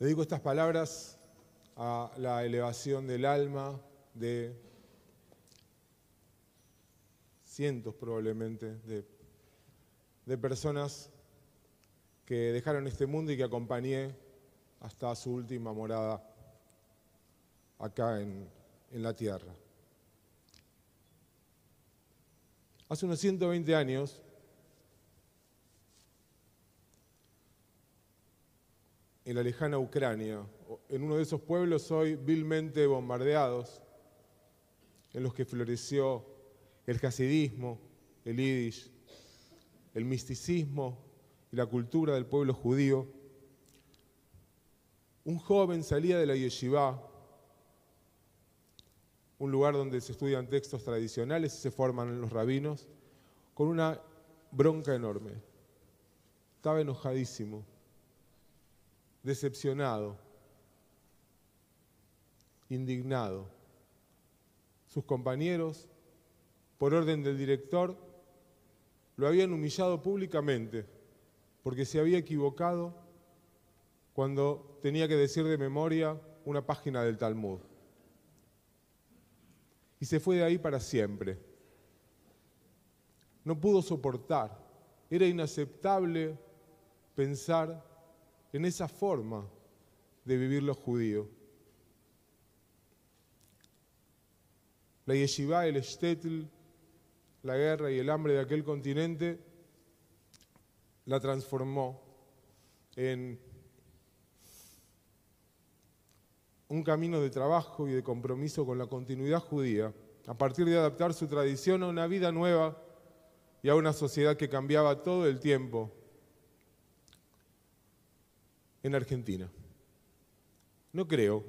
Dedico estas palabras a la elevación del alma de cientos probablemente de, personas que dejaron este mundo y que acompañé hasta su última morada acá en la tierra. Hace unos 120 años, en la lejana Ucrania, en uno de esos pueblos hoy vilmente bombardeados, en los que floreció el hasidismo, el yiddish, el misticismo y la cultura del pueblo judío, un joven salía de la yeshiva, un lugar donde se estudian textos tradicionales y se forman los rabinos, con una bronca enorme. Estaba enojadísimo, decepcionado, indignado. Sus compañeros, por orden del director, lo habían humillado públicamente porque se había equivocado cuando tenía que decir de memoria una página del Talmud. Y se fue de ahí para siempre. No pudo soportar. Era inaceptable pensar en esa forma de vivir los judíos. La yeshiva, el shtetl, la guerra y el hambre de aquel continente la transformó en un camino de trabajo y de compromiso con la continuidad judía, a partir de adaptar su tradición a una vida nueva y a una sociedad que cambiaba todo el tiempo en Argentina. No creo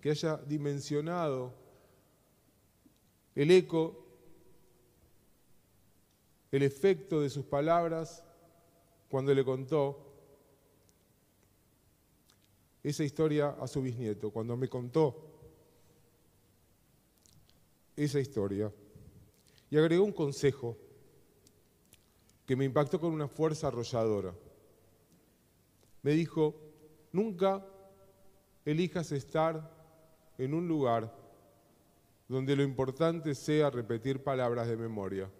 que haya dimensionado el eco, el efecto de sus palabras cuando le contó esa historia a su bisnieto, cuando me contó esa historia. Y agregó un consejo que me impactó con una fuerza arrolladora. Me dijo, nunca elijas estar en un lugar donde lo importante sea repetir palabras de memoria.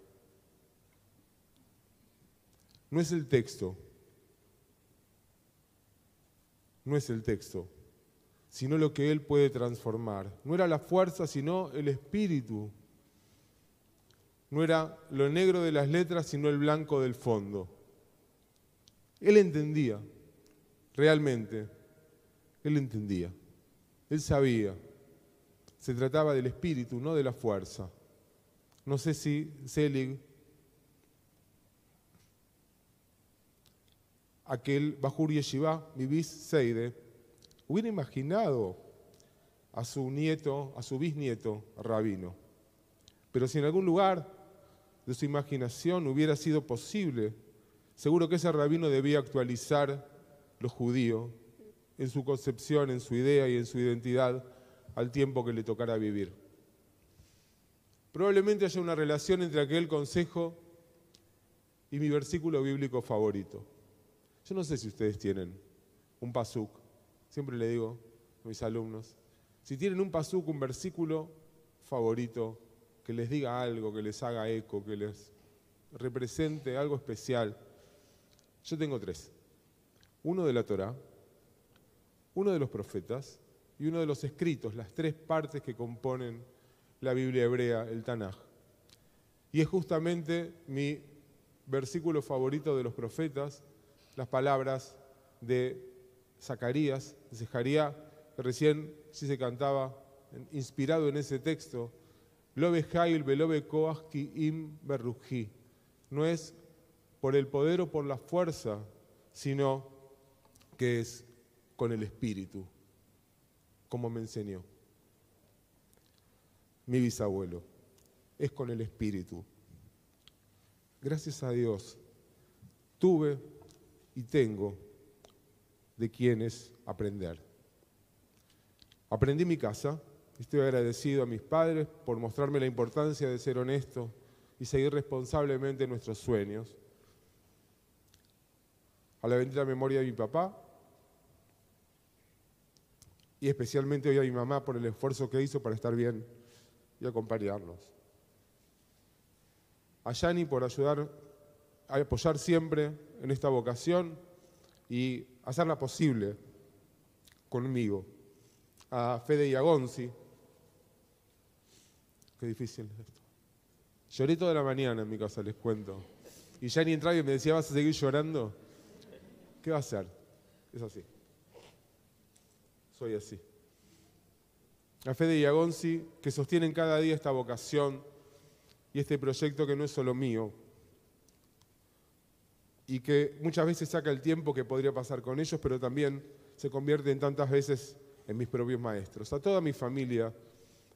No es el texto, no es el texto, sino lo que Él puede transformar. No era la fuerza, sino el espíritu. No era lo negro de las letras, sino el blanco del fondo. Él entendía, realmente, Él entendía, Él sabía. Se trataba del espíritu, no de la fuerza. No sé si Selig aquel Bajur Yeshiva, Mibis Seide, hubiera imaginado a su nieto, a su bisnieto, rabino. Pero si en algún lugar de su imaginación hubiera sido posible, seguro que ese rabino debía actualizar lo judío en su concepción, en su idea y en su identidad al tiempo que le tocara vivir. Probablemente haya una relación entre aquel consejo y mi versículo bíblico favorito. Yo no sé si ustedes tienen un pasuk, siempre le digo a mis alumnos, si tienen un pasuk, un versículo favorito, que les diga algo, que les haga eco, que les represente algo especial. Yo tengo tres. Uno de la Torah, uno de los profetas y uno de los escritos, las tres partes que componen la Biblia hebrea, el Tanaj. Y es justamente mi versículo favorito de los profetas las palabras de Zacarías, de Zeharía, que recién sí se cantaba, inspirado en ese texto, Lobe Hail Belobe Im No es por el poder o por la fuerza, sino que es con el espíritu, como me enseñó mi bisabuelo. Es con el espíritu. Gracias a Dios tuve y tengo de quienes aprender. Aprendí mi casa, estoy agradecido a mis padres por mostrarme la importancia de ser honesto y seguir responsablemente nuestros sueños. A la bendita memoria de mi papá, y especialmente hoy a mi mamá por el esfuerzo que hizo para estar bien y acompañarnos. A Yani por ayudar, a apoyar siempre en esta vocación y hacerla posible conmigo. A Fede y a Gonzi. Qué difícil esto. Lloré toda la mañana en mi casa, les cuento. Y Yani entraba y me decía, ¿vas a seguir llorando? ¿Qué va a hacer? Es así. Soy así. A Fede y a que sostienen cada día esta vocación y este proyecto que no es solo mío, y que muchas veces saca el tiempo que podría pasar con ellos, pero también se convierte en tantas veces en mis propios maestros. A toda mi familia,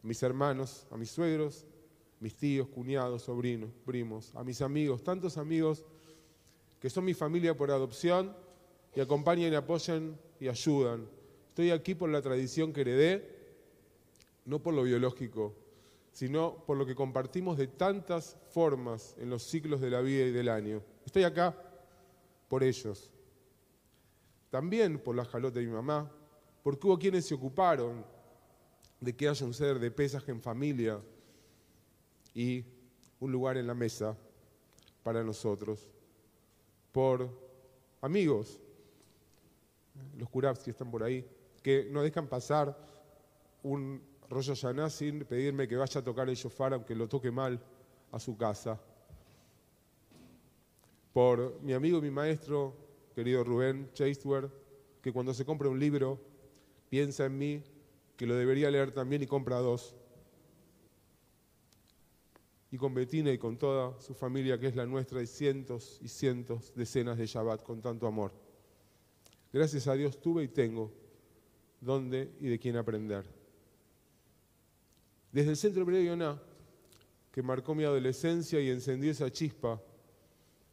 mis hermanos, a mis suegros, mis tíos, cuñados, sobrinos, primos, a mis amigos, tantos amigos que son mi familia por adopción y acompañan y apoyan y ayudan. Estoy aquí por la tradición que heredé, no por lo biológico, sino por lo que compartimos de tantas formas en los ciclos de la vida y del año. Estoy acá por ellos. También por la jalota de mi mamá, porque hubo quienes se ocuparon de que haya un ser de pesaje en familia y un lugar en la mesa para nosotros. Por amigos, los que están por ahí, que no dejan pasar un rollo Yaná sin pedirme que vaya a tocar el shofar, aunque lo toque mal, a su casa. Por mi amigo y mi maestro, querido Rubén Chasteward, que cuando se compra un libro piensa en mí, que lo debería leer también y compra dos. Y con Betina y con toda su familia, que es la nuestra, y cientos y cientos, decenas de Shabbat con tanto amor. Gracias a Dios tuve y tengo dónde y de quién aprender. Desde el Centro Hebreo que marcó mi adolescencia y encendió esa chispa,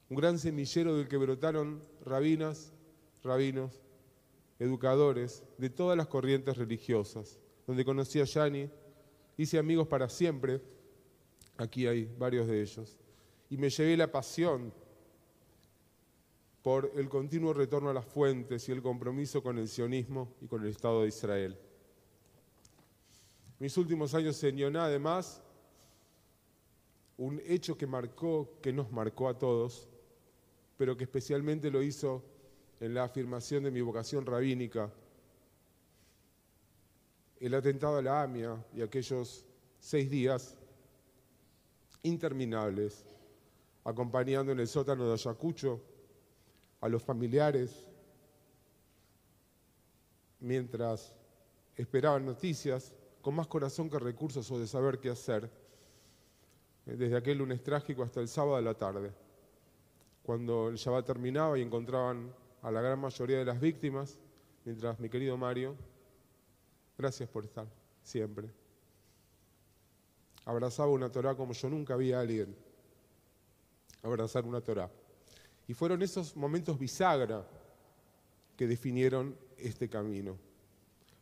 un gran semillero del que brotaron rabinas, rabinos, educadores de todas las corrientes religiosas, donde conocí a Yani, hice amigos para siempre, aquí hay varios de ellos, y me llevé la pasión por el continuo retorno a las fuentes y el compromiso con el sionismo y con el Estado de Israel. Mis últimos años en Yoná, además, un hecho que marcó, que nos marcó a todos, pero que especialmente lo hizo en la afirmación de mi vocación rabínica, el atentado a la AMIA y aquellos seis días interminables, acompañando en el sótano de Ayacucho a los familiares, mientras esperaban noticias, con más corazón que recursos o de saber qué hacer, eh, desde aquel lunes trágico hasta el sábado de la tarde, cuando el Shabbat terminaba y encontraban a la gran mayoría de las víctimas, mientras mi querido Mario, gracias por estar siempre, abrazaba una Torah como yo nunca vi a alguien abrazar una Torah. Y fueron esos momentos bisagra que definieron este camino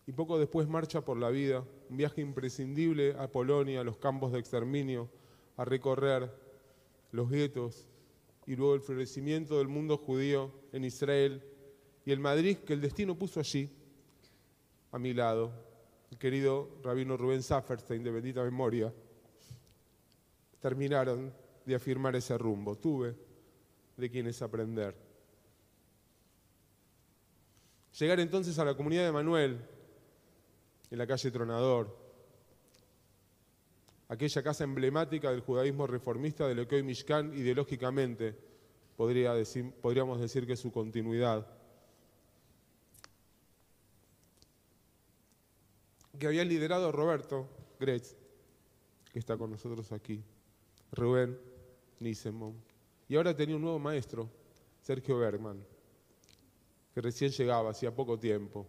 y poco después marcha por la vida, un viaje imprescindible a Polonia, a los campos de exterminio, a recorrer los guetos y luego el florecimiento del mundo judío en Israel y el Madrid que el destino puso allí, a mi lado, el querido rabino Rubén Safferstein, de bendita memoria, terminaron de afirmar ese rumbo. Tuve de quienes aprender. Llegar entonces a la comunidad de Manuel, en la calle Tronador, aquella casa emblemática del judaísmo reformista de lo que hoy Mishkan ideológicamente podría decir, podríamos decir que es su continuidad. Que había liderado Roberto Gretz, que está con nosotros aquí, Rubén Nisemon. Y ahora tenía un nuevo maestro, Sergio Bergman, que recién llegaba hacía poco tiempo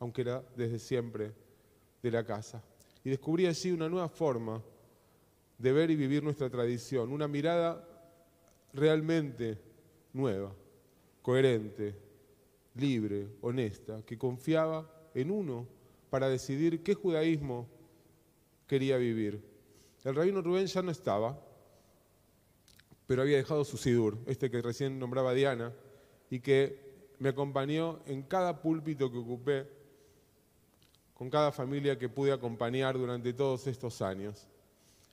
aunque era desde siempre de la casa. Y descubrí allí una nueva forma de ver y vivir nuestra tradición, una mirada realmente nueva, coherente, libre, honesta, que confiaba en uno para decidir qué judaísmo quería vivir. El rabino Rubén ya no estaba, pero había dejado su sidur, este que recién nombraba Diana, y que me acompañó en cada púlpito que ocupé con cada familia que pude acompañar durante todos estos años.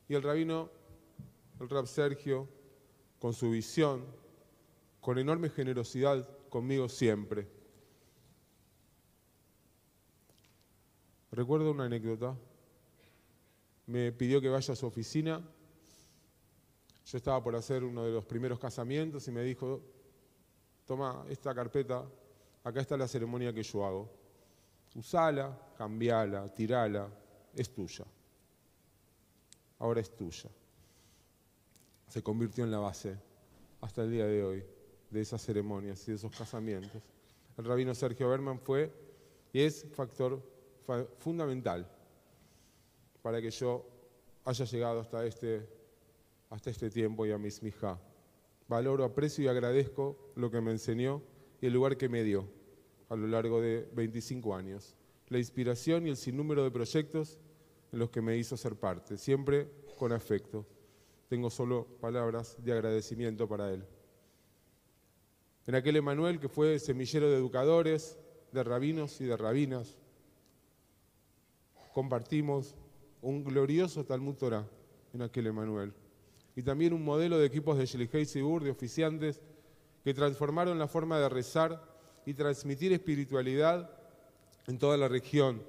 Y el rabino, el rab Sergio, con su visión, con enorme generosidad conmigo siempre. Recuerdo una anécdota. Me pidió que vaya a su oficina. Yo estaba por hacer uno de los primeros casamientos y me dijo, toma esta carpeta, acá está la ceremonia que yo hago. Usala, cambiala, tirala, es tuya. Ahora es tuya. Se convirtió en la base hasta el día de hoy de esas ceremonias y de esos casamientos. El rabino Sergio Berman fue y es factor fundamental para que yo haya llegado hasta este, hasta este tiempo y a mis mija. Valoro, aprecio y agradezco lo que me enseñó y el lugar que me dio a lo largo de 25 años. La inspiración y el sinnúmero de proyectos en los que me hizo ser parte, siempre con afecto. Tengo solo palabras de agradecimiento para él. En aquel Emanuel que fue semillero de educadores, de rabinos y de rabinas, compartimos un glorioso Talmud Torah en aquel Emanuel. Y también un modelo de equipos de Shelihei Sibur, de oficiantes, que transformaron la forma de rezar y transmitir espiritualidad en toda la región.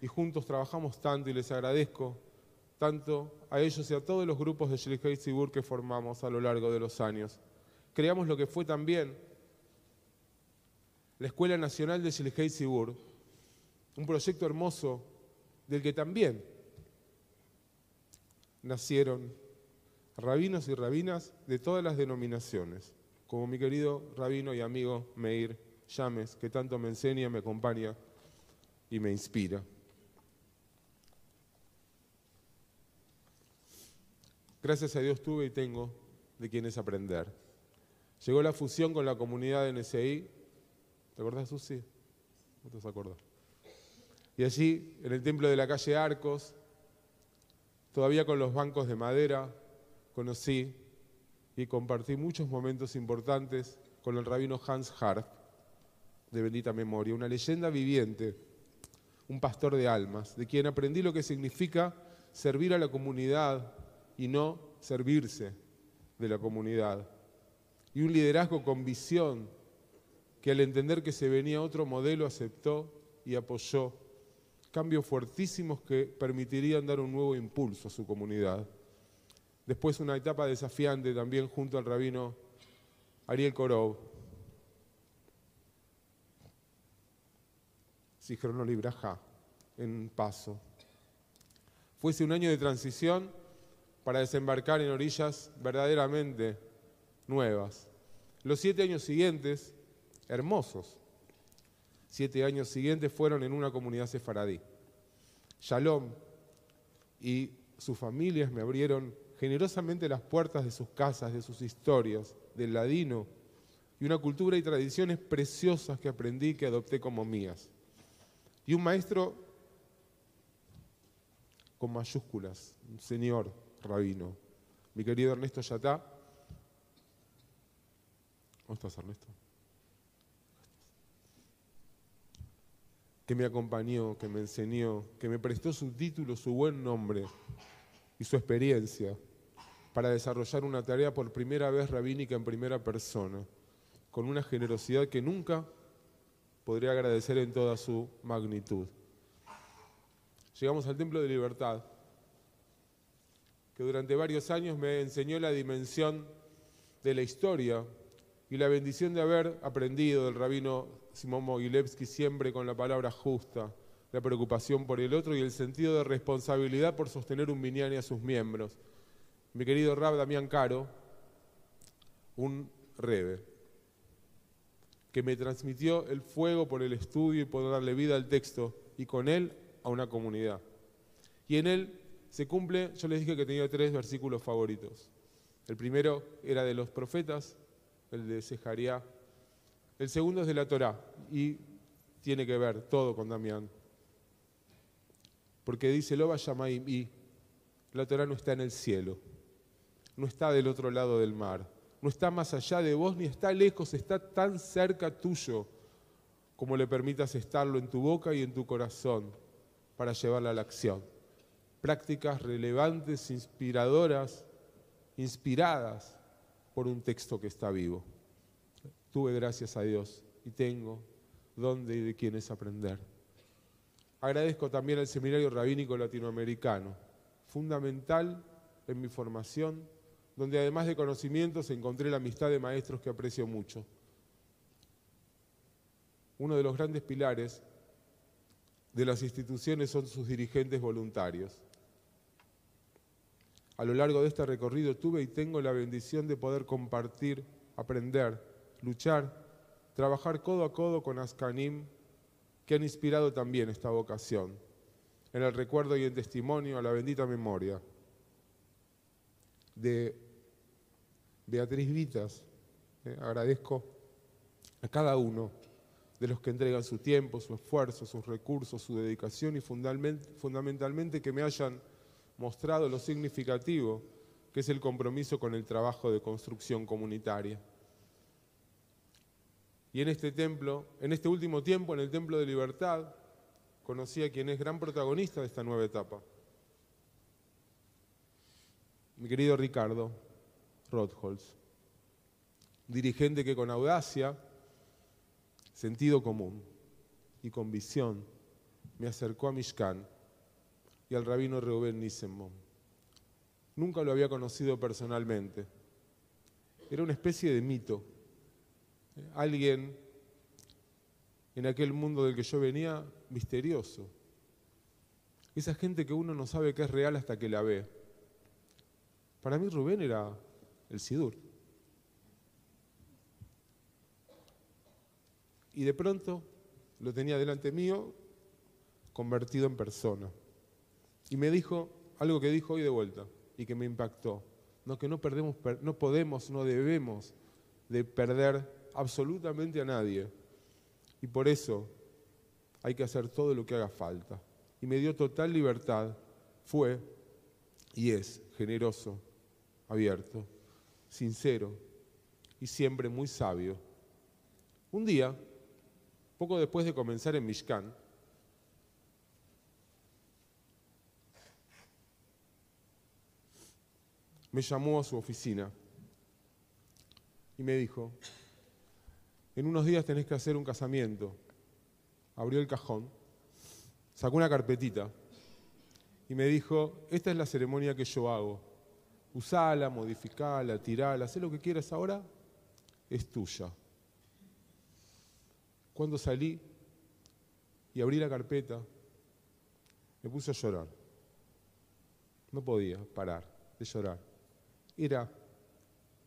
Y juntos trabajamos tanto y les agradezco tanto a ellos y a todos los grupos de Shelihei Sibur que formamos a lo largo de los años. Creamos lo que fue también la Escuela Nacional de Shilhei Sibur, un proyecto hermoso del que también nacieron rabinos y rabinas de todas las denominaciones, como mi querido rabino y amigo Meir Llames, que tanto me enseña, me acompaña y me inspira. Gracias a Dios tuve y tengo de quienes aprender. Llegó la fusión con la comunidad de NSI ¿Te acordás, Susi? ¿No te acordás? Y allí, en el templo de la calle Arcos, todavía con los bancos de madera, conocí y compartí muchos momentos importantes con el rabino Hans Harf, de bendita memoria, una leyenda viviente, un pastor de almas, de quien aprendí lo que significa servir a la comunidad y no servirse de la comunidad. Y un liderazgo con visión que al entender que se venía otro modelo aceptó y apoyó cambios fuertísimos que permitirían dar un nuevo impulso a su comunidad. Después una etapa desafiante también junto al rabino Ariel Korov. Sichrono Libraja, en paso. Fuese un año de transición para desembarcar en orillas verdaderamente nuevas. Los siete años siguientes hermosos. Siete años siguientes fueron en una comunidad sefaradí. Shalom y sus familias me abrieron generosamente las puertas de sus casas, de sus historias, del ladino y una cultura y tradiciones preciosas que aprendí y que adopté como mías. Y un maestro con mayúsculas, un señor rabino, mi querido Ernesto Yatá. ¿Cómo estás, Ernesto? que me acompañó, que me enseñó, que me prestó su título, su buen nombre y su experiencia para desarrollar una tarea por primera vez rabínica en primera persona, con una generosidad que nunca podría agradecer en toda su magnitud. Llegamos al Templo de Libertad, que durante varios años me enseñó la dimensión de la historia y la bendición de haber aprendido del rabino Simón Mogilevsky siempre con la palabra justa, la preocupación por el otro y el sentido de responsabilidad por sostener un minyan a sus miembros. Mi querido Rab Damián Caro, un rebe, que me transmitió el fuego por el estudio y por darle vida al texto y con él a una comunidad. Y en él se cumple, yo les dije que tenía tres versículos favoritos. El primero era de los profetas, el de Sejaría el segundo es de la Torá y tiene que ver todo con Damián. Porque dice Loba Yamaim y la Torá no está en el cielo, no está del otro lado del mar, no está más allá de vos ni está lejos, está tan cerca tuyo como le permitas estarlo en tu boca y en tu corazón. para llevarla a la acción. Prácticas relevantes, inspiradoras, inspiradas por un texto que está vivo. Tuve gracias a Dios y tengo dónde y de quiénes aprender. Agradezco también al Seminario Rabínico Latinoamericano, fundamental en mi formación, donde además de conocimientos encontré la amistad de maestros que aprecio mucho. Uno de los grandes pilares de las instituciones son sus dirigentes voluntarios. A lo largo de este recorrido tuve y tengo la bendición de poder compartir, aprender, luchar, trabajar codo a codo con Ascanim, que han inspirado también esta vocación, en el recuerdo y en testimonio a la bendita memoria de Beatriz Vitas. Eh, agradezco a cada uno de los que entregan su tiempo, su esfuerzo, sus recursos, su dedicación y fundamentalmente que me hayan mostrado lo significativo que es el compromiso con el trabajo de construcción comunitaria. Y en este templo, en este último tiempo, en el Templo de Libertad, conocí a quien es gran protagonista de esta nueva etapa. Mi querido Ricardo Rothholz, dirigente que con audacia sentido común y con visión, me acercó a Mishkan y al rabino Reuben Nissenbaum. Nunca lo había conocido personalmente. Era una especie de mito. Alguien en aquel mundo del que yo venía, misterioso. Esa gente que uno no sabe que es real hasta que la ve. Para mí Rubén era el Sidur. y de pronto lo tenía delante mío convertido en persona. Y me dijo algo que dijo hoy de vuelta y que me impactó. No, que no, perdemos, no podemos, no debemos de perder absolutamente a nadie. Y por eso hay que hacer todo lo que haga falta. Y me dio total libertad. Fue y es generoso, abierto, sincero y siempre muy sabio. Un día poco después de comenzar en Mishkan, me llamó a su oficina y me dijo, en unos días tenés que hacer un casamiento. Abrió el cajón, sacó una carpetita y me dijo, esta es la ceremonia que yo hago. Usala, modificala, tirala, haz lo que quieras ahora, es tuya. Cuando salí y abrí la carpeta, me puse a llorar. No podía parar de llorar. Era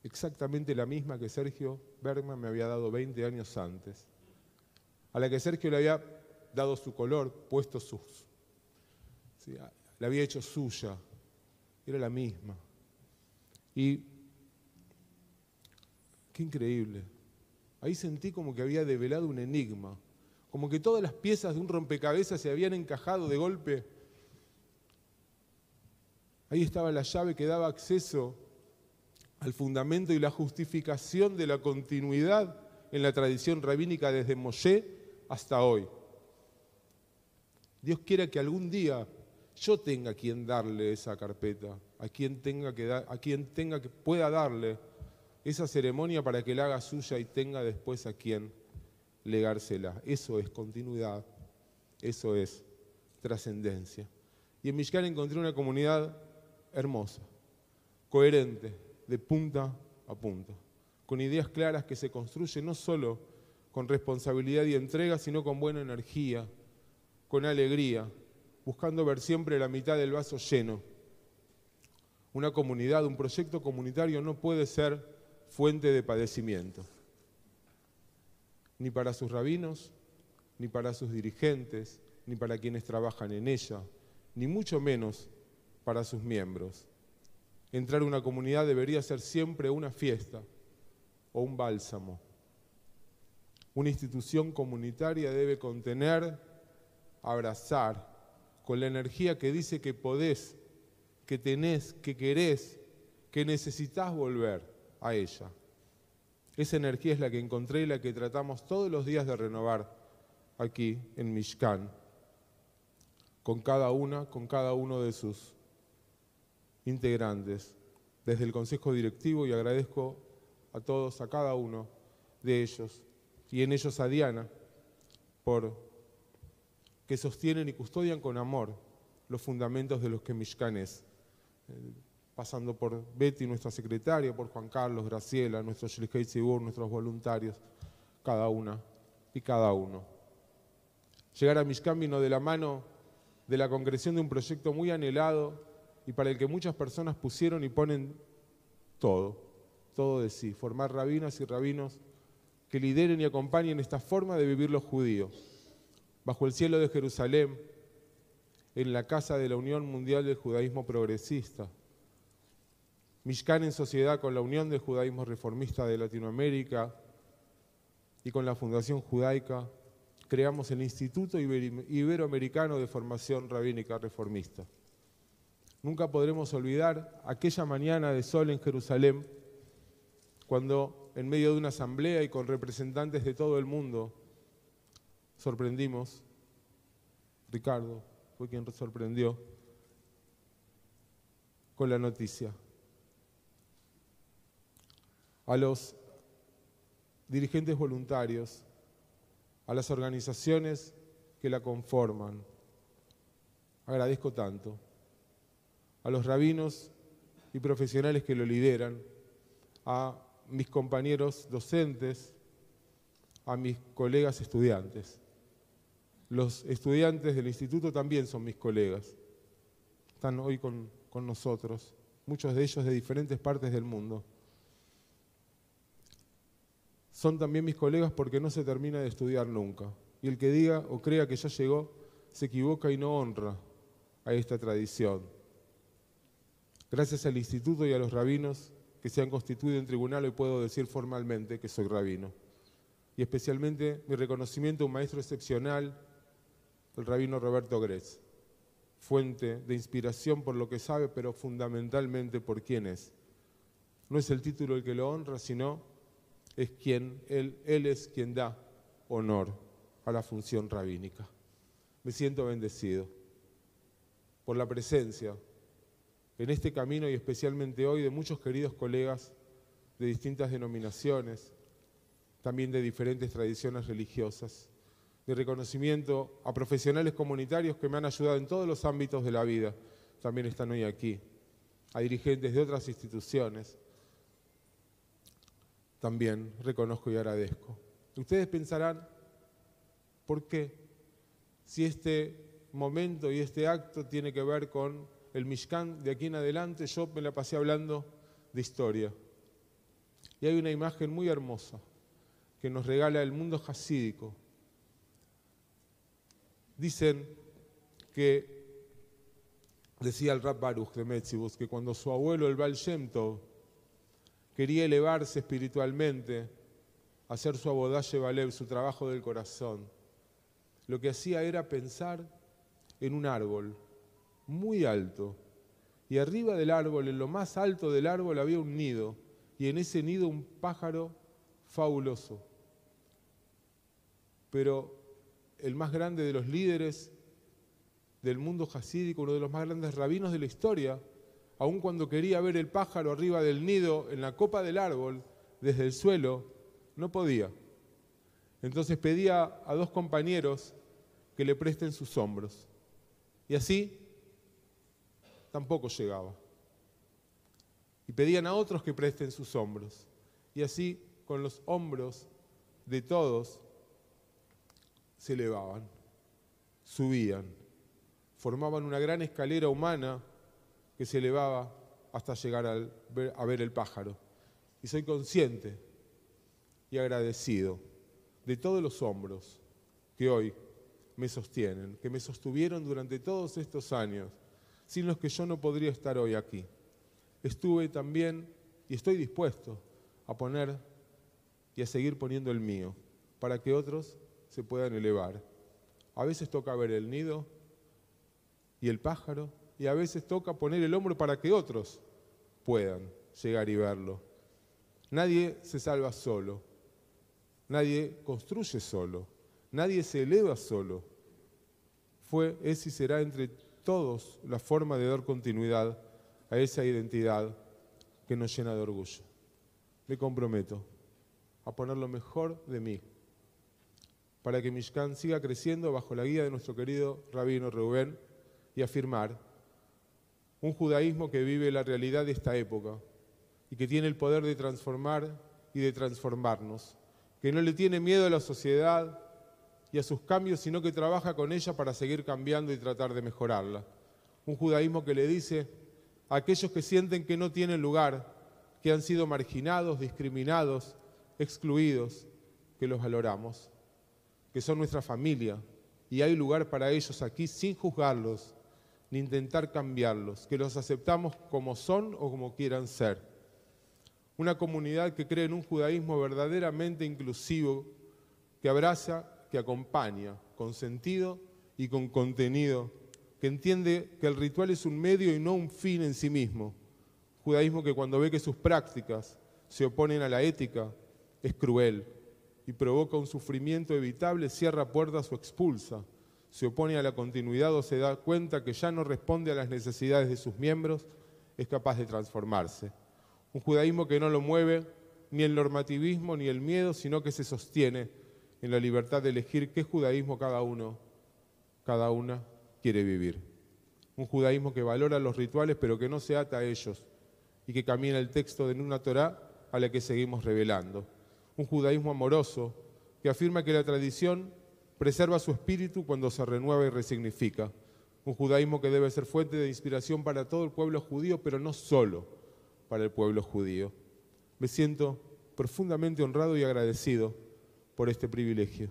exactamente la misma que Sergio Bergman me había dado 20 años antes, a la que Sergio le había dado su color, puesto sus... la había hecho suya, era la misma. Y qué increíble. Ahí sentí como que había develado un enigma, como que todas las piezas de un rompecabezas se habían encajado de golpe. Ahí estaba la llave que daba acceso al fundamento y la justificación de la continuidad en la tradición rabínica desde Moshe hasta hoy. Dios quiera que algún día yo tenga quien darle esa carpeta, a quien tenga que, a quien tenga que pueda darle esa ceremonia para que la haga suya y tenga después a quien legársela. Eso es continuidad, eso es trascendencia. Y en Mishkan encontré una comunidad hermosa, coherente, de punta a punta, con ideas claras que se construyen no solo con responsabilidad y entrega, sino con buena energía, con alegría, buscando ver siempre la mitad del vaso lleno. Una comunidad, un proyecto comunitario no puede ser fuente de padecimiento, ni para sus rabinos, ni para sus dirigentes, ni para quienes trabajan en ella, ni mucho menos para sus miembros. Entrar a una comunidad debería ser siempre una fiesta o un bálsamo. Una institución comunitaria debe contener, abrazar, con la energía que dice que podés, que tenés, que querés, que necesitas volver a ella. Esa energía es la que encontré y la que tratamos todos los días de renovar aquí en Mishkan. con cada una, con cada uno de sus integrantes, desde el Consejo Directivo y agradezco a todos, a cada uno de ellos, y en ellos a Diana, por que sostienen y custodian con amor los fundamentos de los que Mishkan es, pasando por Betty, nuestra secretaria, por Juan Carlos, Graciela, nuestros Shlichei Tzibur, nuestros voluntarios, cada una y cada uno. Llegar a Mishkan vino de la mano de la concreción de un proyecto muy anhelado y para el que muchas personas pusieron y ponen todo, todo de sí, formar rabinas y rabinos que lideren y acompañen esta forma de vivir los judíos, bajo el cielo de Jerusalén, en la casa de la Unión Mundial del Judaísmo Progresista, Mishkan en sociedad con la Unión del Judaísmo Reformista de Latinoamérica y con la Fundación Judaica, creamos el Instituto Iberoamericano de Formación Rabínica Reformista. Nunca podremos olvidar aquella mañana de sol en Jerusalén, cuando en medio de una asamblea y con representantes de todo el mundo, sorprendimos, Ricardo fue quien sorprendió con la noticia. A los dirigentes voluntarios, a las organizaciones que la conforman, agradezco tanto a los rabinos y profesionales que lo lideran, a mis compañeros docentes, a mis colegas estudiantes. Los estudiantes del instituto también son mis colegas. Están hoy con, con nosotros, muchos de ellos de diferentes partes del mundo. Son también mis colegas porque no se termina de estudiar nunca. Y el que diga o crea que ya llegó, se equivoca y no honra a esta tradición Gracias al instituto y a los rabinos que se han constituido en tribunal, hoy puedo decir formalmente que soy rabino. Y especialmente mi reconocimiento a un maestro excepcional, el rabino Roberto Gretz, fuente de inspiración por lo que sabe, pero fundamentalmente por quién es. No es el título el que lo honra, sino es quien, él, él es quien da honor a la función rabínica. Me siento bendecido por la presencia en este camino y especialmente hoy de muchos queridos colegas de distintas denominaciones, también de diferentes tradiciones religiosas. Mi reconocimiento a profesionales comunitarios que me han ayudado en todos los ámbitos de la vida, también están hoy aquí. A dirigentes de otras instituciones, también reconozco y agradezco. Ustedes pensarán, ¿por qué? Si este momento y este acto tiene que ver con el Mishkan, de aquí en adelante yo me la pasé hablando de historia. Y hay una imagen muy hermosa que nos regala el mundo hasídico. Dicen que, decía el Rab Baruch de Metzibus, que cuando su abuelo, el Baal Shem quería elevarse espiritualmente, hacer su abodaje Balev, su trabajo del corazón, lo que hacía era pensar en un árbol, muy alto. Y arriba del árbol, en lo más alto del árbol, había un nido. Y en ese nido un pájaro fabuloso. Pero el más grande de los líderes del mundo jasídico, uno de los más grandes rabinos de la historia, aun cuando quería ver el pájaro arriba del nido, en la copa del árbol, desde el suelo, no podía. Entonces pedía a dos compañeros que le presten sus hombros. Y así tampoco llegaba. Y pedían a otros que presten sus hombros. Y así, con los hombros de todos, se elevaban, subían, formaban una gran escalera humana que se elevaba hasta llegar a ver el pájaro. Y soy consciente y agradecido de todos los hombros que hoy me sostienen, que me sostuvieron durante todos estos años sin los que yo no podría estar hoy aquí. Estuve también y estoy dispuesto a poner y a seguir poniendo el mío para que otros se puedan elevar. A veces toca ver el nido y el pájaro y a veces toca poner el hombro para que otros puedan llegar y verlo. Nadie se salva solo, nadie construye solo, nadie se eleva solo. fue, es y será entre todos la forma de dar continuidad a esa identidad que nos llena de orgullo. Me comprometo a poner lo mejor de mí para que Mishkan siga creciendo bajo la guía de nuestro querido rabino Rubén y afirmar un judaísmo que vive la realidad de esta época y que tiene el poder de transformar y de transformarnos, que no le tiene miedo a la sociedad y a sus cambios, sino que trabaja con ella para seguir cambiando y tratar de mejorarla. Un judaísmo que le dice a aquellos que sienten que no tienen lugar, que han sido marginados, discriminados, excluidos, que los valoramos, que son nuestra familia y hay lugar para ellos aquí sin juzgarlos ni intentar cambiarlos, que los aceptamos como son o como quieran ser. Una comunidad que cree en un judaísmo verdaderamente inclusivo, que abraza, que acompaña, con sentido y con contenido, que entiende que el ritual es un medio y no un fin en sí mismo. Judaísmo que cuando ve que sus prácticas se oponen a la ética, es cruel y provoca un sufrimiento evitable, cierra puertas o expulsa se opone a la continuidad o se da cuenta que ya no responde a las necesidades de sus miembros, es capaz de transformarse. Un judaísmo que no lo mueve ni el normativismo ni el miedo, sino que se sostiene en la libertad de elegir qué judaísmo cada uno, cada una quiere vivir. Un judaísmo que valora los rituales pero que no se ata a ellos y que camina el texto de una Torá a la que seguimos revelando. Un judaísmo amoroso que afirma que la tradición preserva su espíritu cuando se renueva y resignifica. Un judaísmo que debe ser fuente de inspiración para todo el pueblo judío, pero no solo para el pueblo judío. Me siento profundamente honrado y agradecido por este privilegio.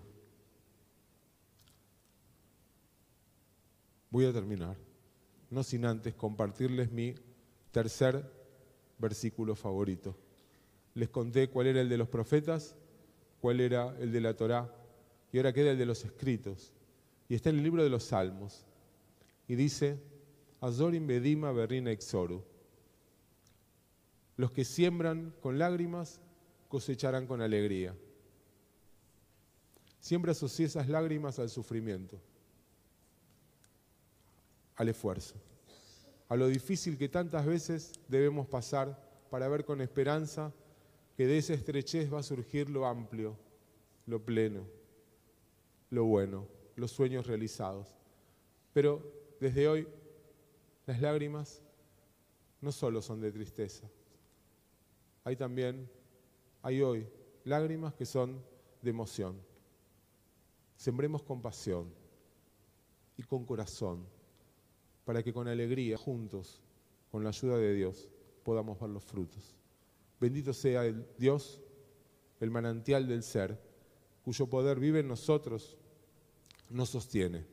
Voy a terminar, no sin antes compartirles mi tercer versículo favorito. Les conté cuál era el de los profetas, cuál era el de la Torá, y ahora queda el de los escritos. Y está en el libro de los Salmos. Y dice, Azorim Bedima Berrina Exoru. Los que siembran con lágrimas cosecharán con alegría. Siempre asocié esas lágrimas al sufrimiento, al esfuerzo, a lo difícil que tantas veces debemos pasar para ver con esperanza que de esa estrechez va a surgir lo amplio, lo pleno lo bueno, los sueños realizados. Pero desde hoy las lágrimas no solo son de tristeza, hay también, hay hoy lágrimas que son de emoción. Sembremos con pasión y con corazón para que con alegría, juntos, con la ayuda de Dios, podamos ver los frutos. Bendito sea el Dios, el manantial del ser, cuyo poder vive en nosotros nos sostiene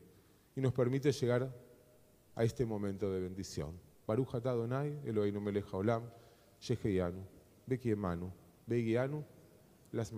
y nos permite llegar a este momento de bendición. Begianu, las.